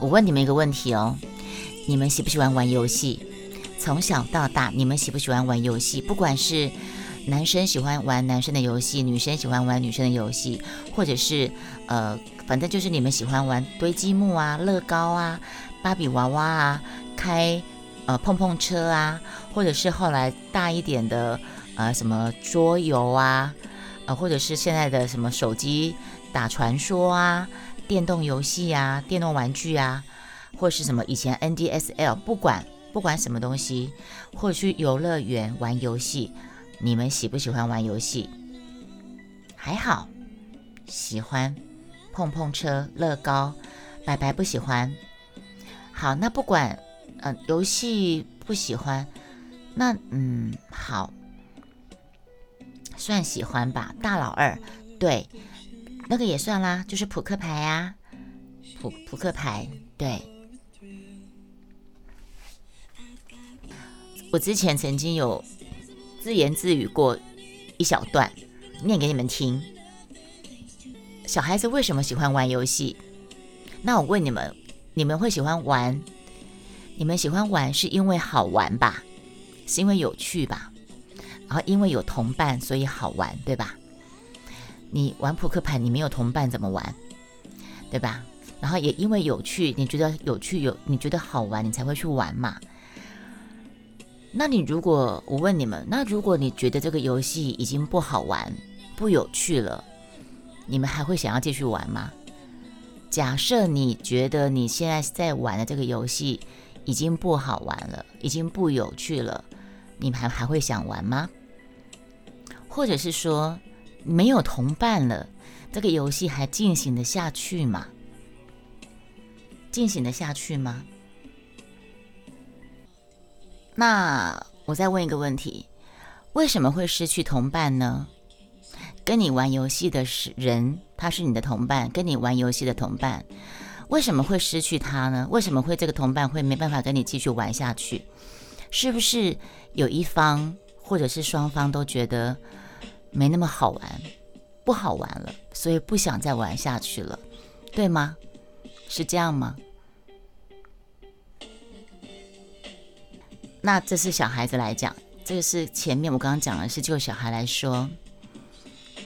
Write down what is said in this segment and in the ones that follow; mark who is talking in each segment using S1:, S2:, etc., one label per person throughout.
S1: 我问你们一个问题哦，你们喜不喜欢玩游戏？从小到大，你们喜不喜欢玩游戏？不管是男生喜欢玩男生的游戏，女生喜欢玩女生的游戏，或者是呃，反正就是你们喜欢玩堆积木啊、乐高啊、芭比娃娃啊、开呃碰碰车啊，或者是后来大一点的呃什么桌游啊，呃或者是现在的什么手机打传说啊、电动游戏啊、电动玩具啊，或是什么以前 NDSL，不管不管什么东西，或者去游乐园玩游戏。你们喜不喜欢玩游戏？还好，喜欢碰碰车、乐高。白白不喜欢。好，那不管，呃，游戏不喜欢，那嗯，好，算喜欢吧。大老二，对，那个也算啦，就是扑克牌啊，扑扑克牌，对。我之前曾经有。自言自语过一小段，念给你们听。小孩子为什么喜欢玩游戏？那我问你们，你们会喜欢玩？你们喜欢玩是因为好玩吧？是因为有趣吧？然后因为有同伴，所以好玩，对吧？你玩扑克牌，你没有同伴怎么玩？对吧？然后也因为有趣，你觉得有趣有，你觉得好玩，你才会去玩嘛。那你如果我问你们，那如果你觉得这个游戏已经不好玩、不有趣了，你们还会想要继续玩吗？假设你觉得你现在在玩的这个游戏已经不好玩了，已经不有趣了，你们还还会想玩吗？或者是说没有同伴了，这个游戏还进行的下去吗？进行的下去吗？那我再问一个问题：为什么会失去同伴呢？跟你玩游戏的是人，他是你的同伴，跟你玩游戏的同伴，为什么会失去他呢？为什么会这个同伴会没办法跟你继续玩下去？是不是有一方或者是双方都觉得没那么好玩，不好玩了，所以不想再玩下去了，对吗？是这样吗？那这是小孩子来讲，这个是前面我刚刚讲的是就小孩来说。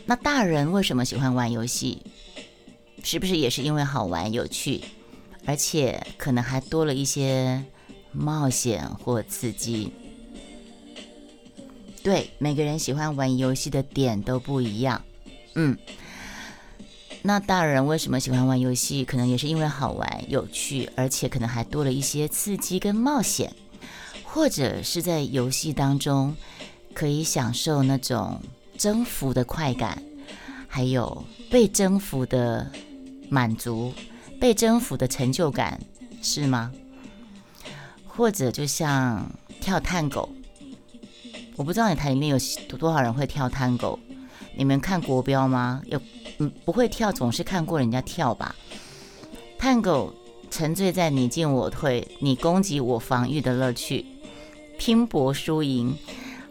S1: 那大人为什么喜欢玩游戏？是不是也是因为好玩有趣，而且可能还多了一些冒险或刺激？对，每个人喜欢玩游戏的点都不一样。嗯，那大人为什么喜欢玩游戏？可能也是因为好玩有趣，而且可能还多了一些刺激跟冒险。或者是在游戏当中可以享受那种征服的快感，还有被征服的满足、被征服的成就感，是吗？或者就像跳探狗，我不知道你台里面有多少人会跳探狗，你们看国标吗？有嗯不会跳，总是看过人家跳吧？探狗沉醉在你进我退、你攻击我防御的乐趣。拼搏输赢，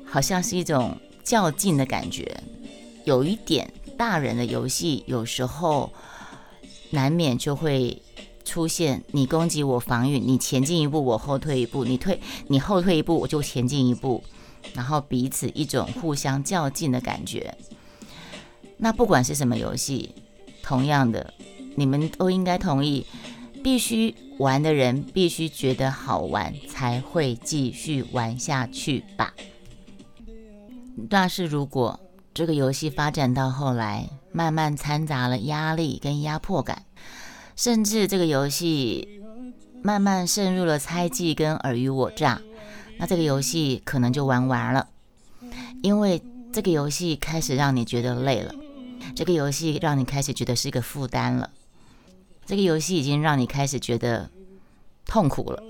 S1: 好像是一种较劲的感觉，有一点大人的游戏，有时候难免就会出现你攻击我防御，你前进一步我后退一步，你退你后退一步我就前进一步，然后彼此一种互相较劲的感觉。那不管是什么游戏，同样的，你们都应该同意。必须玩的人必须觉得好玩，才会继续玩下去吧。但是如果这个游戏发展到后来，慢慢掺杂了压力跟压迫感，甚至这个游戏慢慢渗入了猜忌跟尔虞我诈，那这个游戏可能就玩完了。因为这个游戏开始让你觉得累了，这个游戏让你开始觉得是一个负担了。这个游戏已经让你开始觉得痛苦了，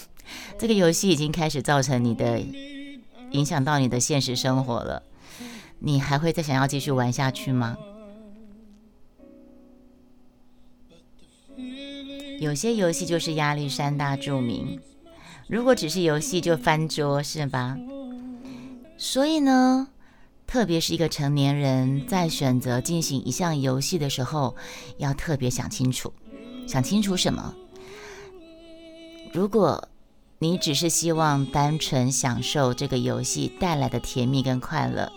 S1: 这个游戏已经开始造成你的影响到你的现实生活了，你还会再想要继续玩下去吗？有些游戏就是压力山大著名，如果只是游戏就翻桌是吧？所以呢？特别是一个成年人在选择进行一项游戏的时候，要特别想清楚。想清楚什么？如果你只是希望单纯享受这个游戏带来的甜蜜跟快乐，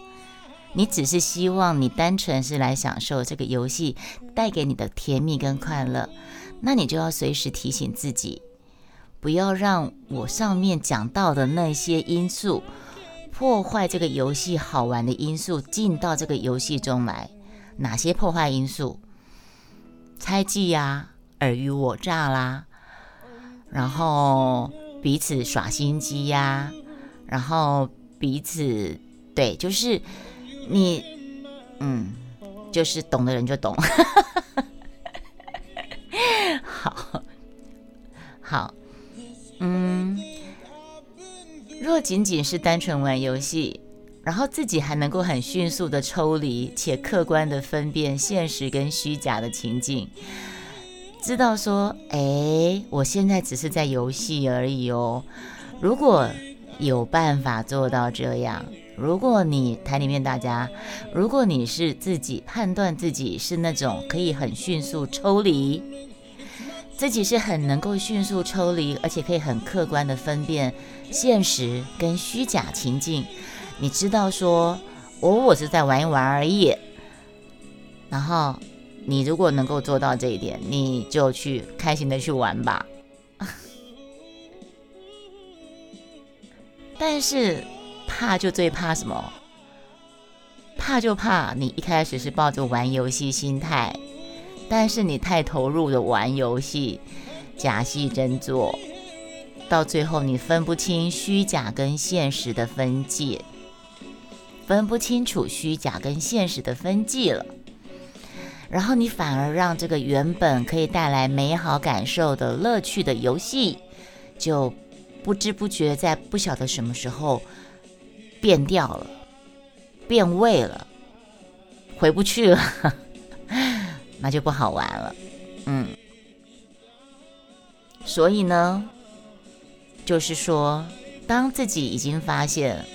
S1: 你只是希望你单纯是来享受这个游戏带给你的甜蜜跟快乐，那你就要随时提醒自己，不要让我上面讲到的那些因素破坏这个游戏好玩的因素进到这个游戏中来。哪些破坏因素？猜忌呀，尔虞我诈啦，然后彼此耍心机呀，然后彼此对，就是你，嗯，就是懂的人就懂。不仅仅是单纯玩游戏。然后自己还能够很迅速的抽离且客观的分辨现实跟虚假的情境，知道说，哎，我现在只是在游戏而已哦。如果有办法做到这样，如果你台里面大家，如果你是自己判断自己是那种可以很迅速抽离，自己是很能够迅速抽离，而且可以很客观的分辨现实跟虚假情境。你知道说，我我是在玩一玩而已。然后，你如果能够做到这一点，你就去开心的去玩吧。但是，怕就最怕什么？怕就怕你一开始是抱着玩游戏心态，但是你太投入的玩游戏，假戏真做，到最后你分不清虚假跟现实的分界。分不清楚虚假跟现实的分界了，然后你反而让这个原本可以带来美好感受的乐趣的游戏，就不知不觉在不晓得什么时候变掉了，变味了，回不去了，那就不好玩了。嗯，所以呢，就是说，当自己已经发现。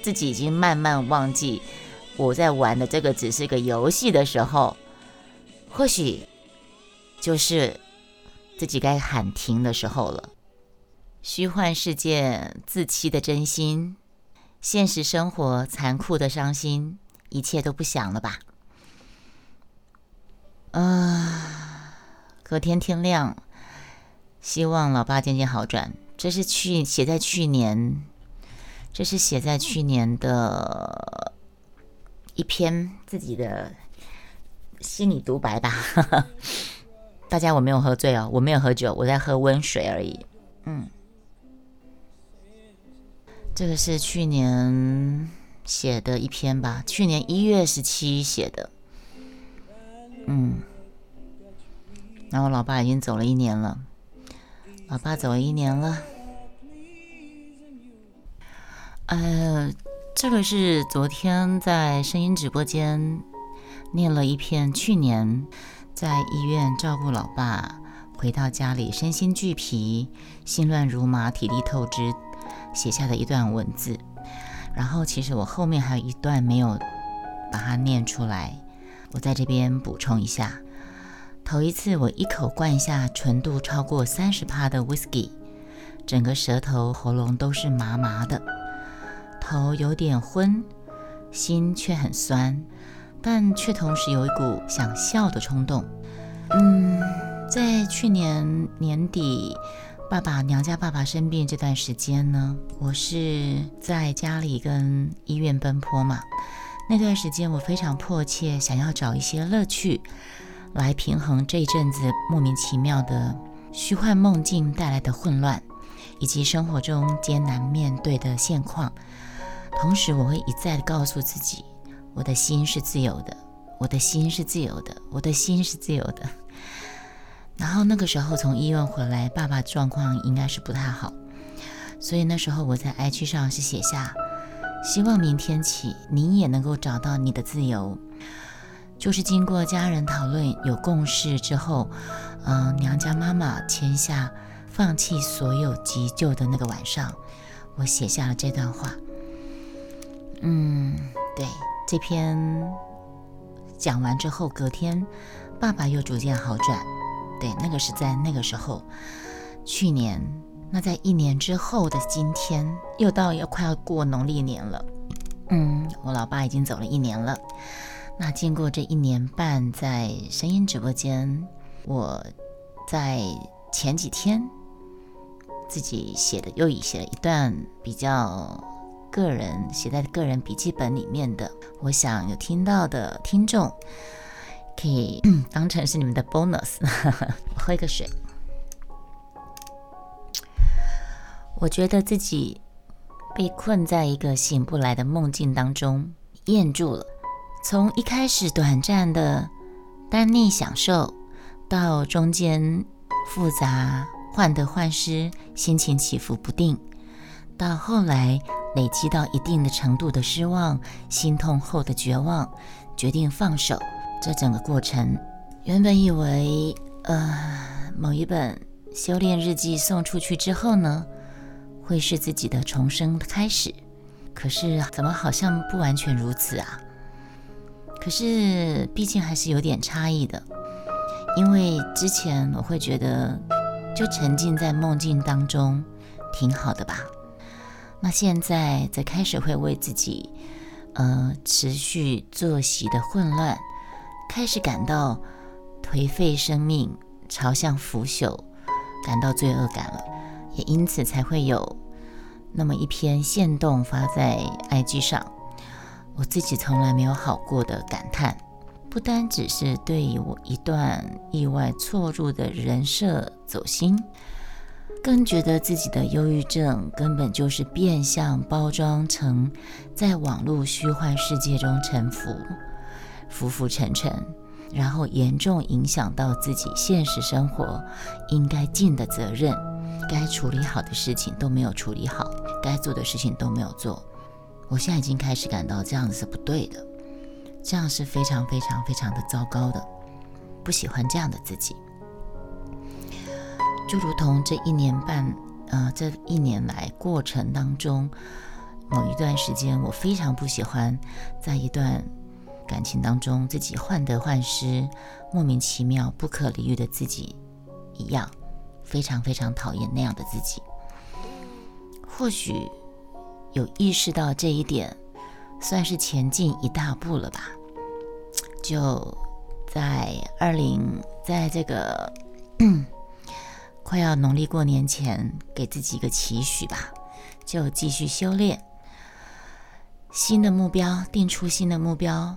S1: 自己已经慢慢忘记我在玩的这个只是个游戏的时候，或许就是自己该喊停的时候了。虚幻世界自欺的真心，现实生活残酷的伤心，一切都不想了吧？啊，隔天天亮，希望老爸渐渐好转。这是去写在去年。这是写在去年的一篇自己的心理独白吧。大家，我没有喝醉哦，我没有喝酒，我在喝温水而已。嗯，这个是去年写的一篇吧，去年一月十七写的。嗯，然后老爸已经走了一年了，老爸走了一年了。呃，这个是昨天在声音直播间念了一篇，去年在医院照顾老爸，回到家里身心俱疲、心乱如麻、体力透支写下的一段文字。然后其实我后面还有一段没有把它念出来，我在这边补充一下。头一次我一口灌下纯度超过三十帕的 whisky，整个舌头、喉咙都是麻麻的。头有点昏，心却很酸，但却同时有一股想笑的冲动。嗯，在去年年底，爸爸娘家爸爸生病这段时间呢，我是在家里跟医院奔波嘛。那段时间，我非常迫切想要找一些乐趣，来平衡这一阵子莫名其妙的虚幻梦境带来的混乱，以及生活中艰难面对的现况。同时，我会一再的告诉自己，我的心是自由的，我的心是自由的，我的心是自由的。然后那个时候从医院回来，爸爸状况应该是不太好，所以那时候我在 IG 上是写下，希望明天起你也能够找到你的自由。就是经过家人讨论有共识之后，嗯，娘家妈妈签下放弃所有急救的那个晚上，我写下了这段话。嗯，对，这篇讲完之后，隔天爸爸又逐渐好转。对，那个是在那个时候，去年，那在一年之后的今天，又到要快要过农历年了。嗯，我老爸已经走了一年了。那经过这一年半在声音直播间，我在前几天自己写的又写了一段比较个人写在个人笔记本里面的，我想有听到的听众可以当成是你们的 bonus。喝一个水，我觉得自己。被困在一个醒不来的梦境当中，咽住了。从一开始短暂的单逆享受，到中间复杂患得患失，心情起伏不定，到后来累积到一定的程度的失望、心痛后的绝望，决定放手。这整个过程，原本以为，呃，某一本修炼日记送出去之后呢？会是自己的重生的开始，可是怎么好像不完全如此啊？可是毕竟还是有点差异的，因为之前我会觉得就沉浸在梦境当中挺好的吧，那现在则开始会为自己呃持续作息的混乱开始感到颓废，生命朝向腐朽，感到罪恶感了。也因此才会有那么一篇线动发在 IG 上，我自己从来没有好过的感叹，不单只是对于我一段意外错入的人设走心，更觉得自己的忧郁症根本就是变相包装成在网络虚幻世界中沉浮，浮浮沉沉，然后严重影响到自己现实生活应该尽的责任。该处理好的事情都没有处理好，该做的事情都没有做。我现在已经开始感到这样子是不对的，这样是非常非常非常的糟糕的，不喜欢这样的自己。就如同这一年半，呃，这一年来过程当中，某一段时间，我非常不喜欢在一段感情当中自己患得患失、莫名其妙、不可理喻的自己一样。非常非常讨厌那样的自己。或许有意识到这一点，算是前进一大步了吧。就在二零，在这个快要农历过年前，给自己一个期许吧，就继续修炼。新的目标，定出新的目标，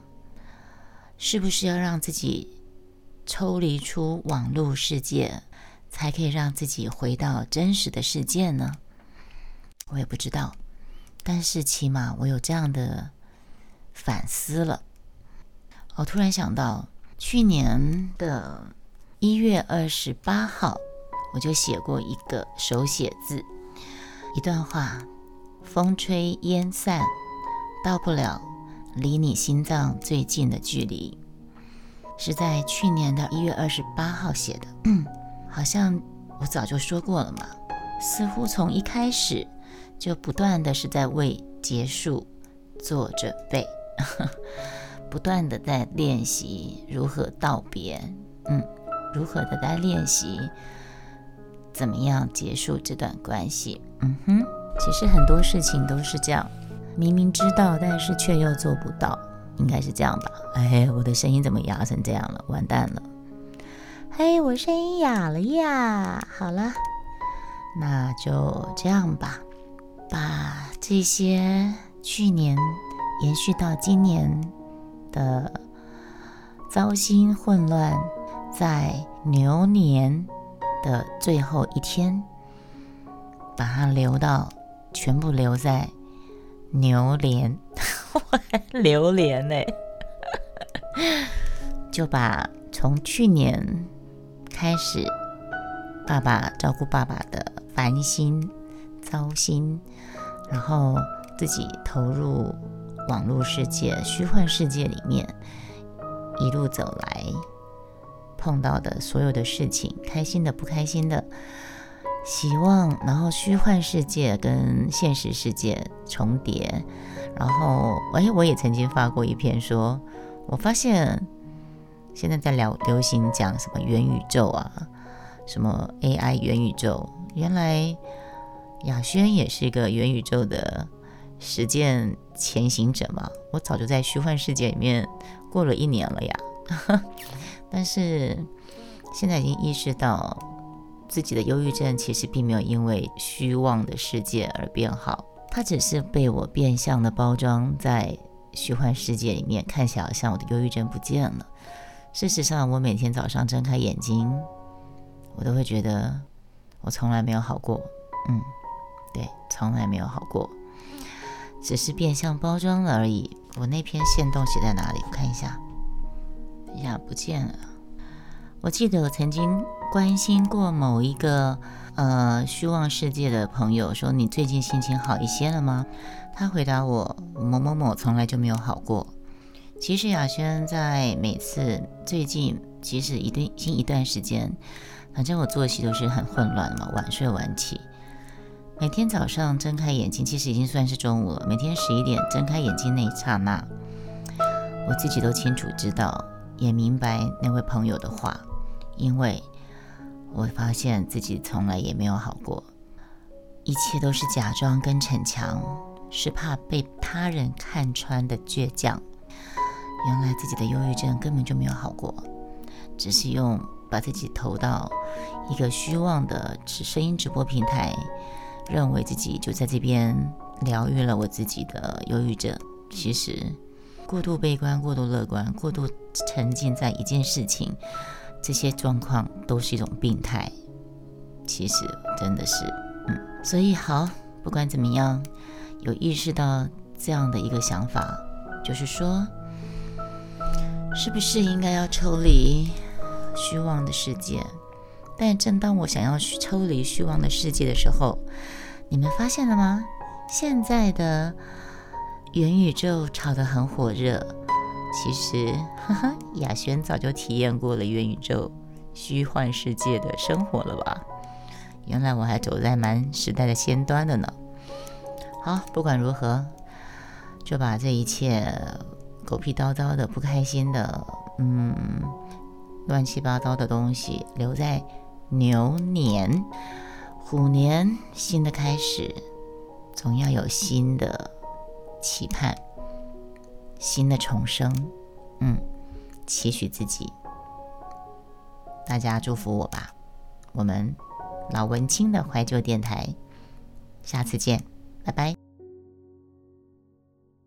S1: 是不是要让自己抽离出网络世界？才可以让自己回到真实的世界呢？我也不知道，但是起码我有这样的反思了。我突然想到，去年的一月二十八号，我就写过一个手写字，一段话：风吹烟散，到不了离你心脏最近的距离。是在去年的一月二十八号写的。好像我早就说过了嘛，似乎从一开始就不断的是在为结束做准备，不断的在练习如何道别，嗯，如何的在练习怎么样结束这段关系，嗯哼，其实很多事情都是这样，明明知道，但是却又做不到，应该是这样吧？哎，我的声音怎么哑成这样了？完蛋了！嘿，我声音哑了呀！好了，那就这样吧，把这些去年延续到今年的糟心混乱，在牛年的最后一天，把它留到全部留在牛年，榴莲呢，就把从去年。开始，爸爸照顾爸爸的烦心、糟心，然后自己投入网络世界、虚幻世界里面，一路走来碰到的所有的事情，开心的、不开心的，希望，然后虚幻世界跟现实世界重叠，然后，哎，我也曾经发过一篇，说我发现。现在在聊流行讲什么元宇宙啊，什么 AI 元宇宙，原来雅轩也是一个元宇宙的实践前行者嘛。我早就在虚幻世界里面过了一年了呀，但是现在已经意识到自己的忧郁症其实并没有因为虚妄的世界而变好，它只是被我变相的包装在虚幻世界里面，看起来好像我的忧郁症不见了。事实上，我每天早上睁开眼睛，我都会觉得我从来没有好过。嗯，对，从来没有好过，只是变相包装了而已。我那篇线动写在哪里？我看一下，等一下不见了。我记得我曾经关心过某一个呃虚妄世界的朋友，说你最近心情好一些了吗？他回答我某某某从来就没有好过。其实雅轩在每次最近，其实一段近一段时间，反正我作息都是很混乱嘛，晚睡晚起。每天早上睁开眼睛，其实已经算是中午了。每天十一点睁开眼睛那一刹那，我自己都清楚知道，也明白那位朋友的话，因为我发现自己从来也没有好过，一切都是假装跟逞强，是怕被他人看穿的倔强。原来自己的忧郁症根本就没有好过，只是用把自己投到一个虚妄的直声音直播平台，认为自己就在这边疗愈了我自己的忧郁症。其实过度悲观、过度乐观、过度沉浸在一件事情，这些状况都是一种病态。其实真的是，嗯，所以好，不管怎么样，有意识到这样的一个想法，就是说。是不是应该要抽离虚妄的世界？但正当我想要抽离虚妄的世界的时候，你们发现了吗？现在的元宇宙炒得很火热。其实，哈哈，雅轩早就体验过了元宇宙虚幻世界的生活了吧？原来我还走在蛮时代的先端的呢。好，不管如何，就把这一切。狗屁叨叨的、不开心的，嗯，乱七八糟的东西留在牛年、虎年，新的开始，总要有新的期盼、新的重生，嗯，期许自己。大家祝福我吧，我们老文青的怀旧电台，下次见，拜拜。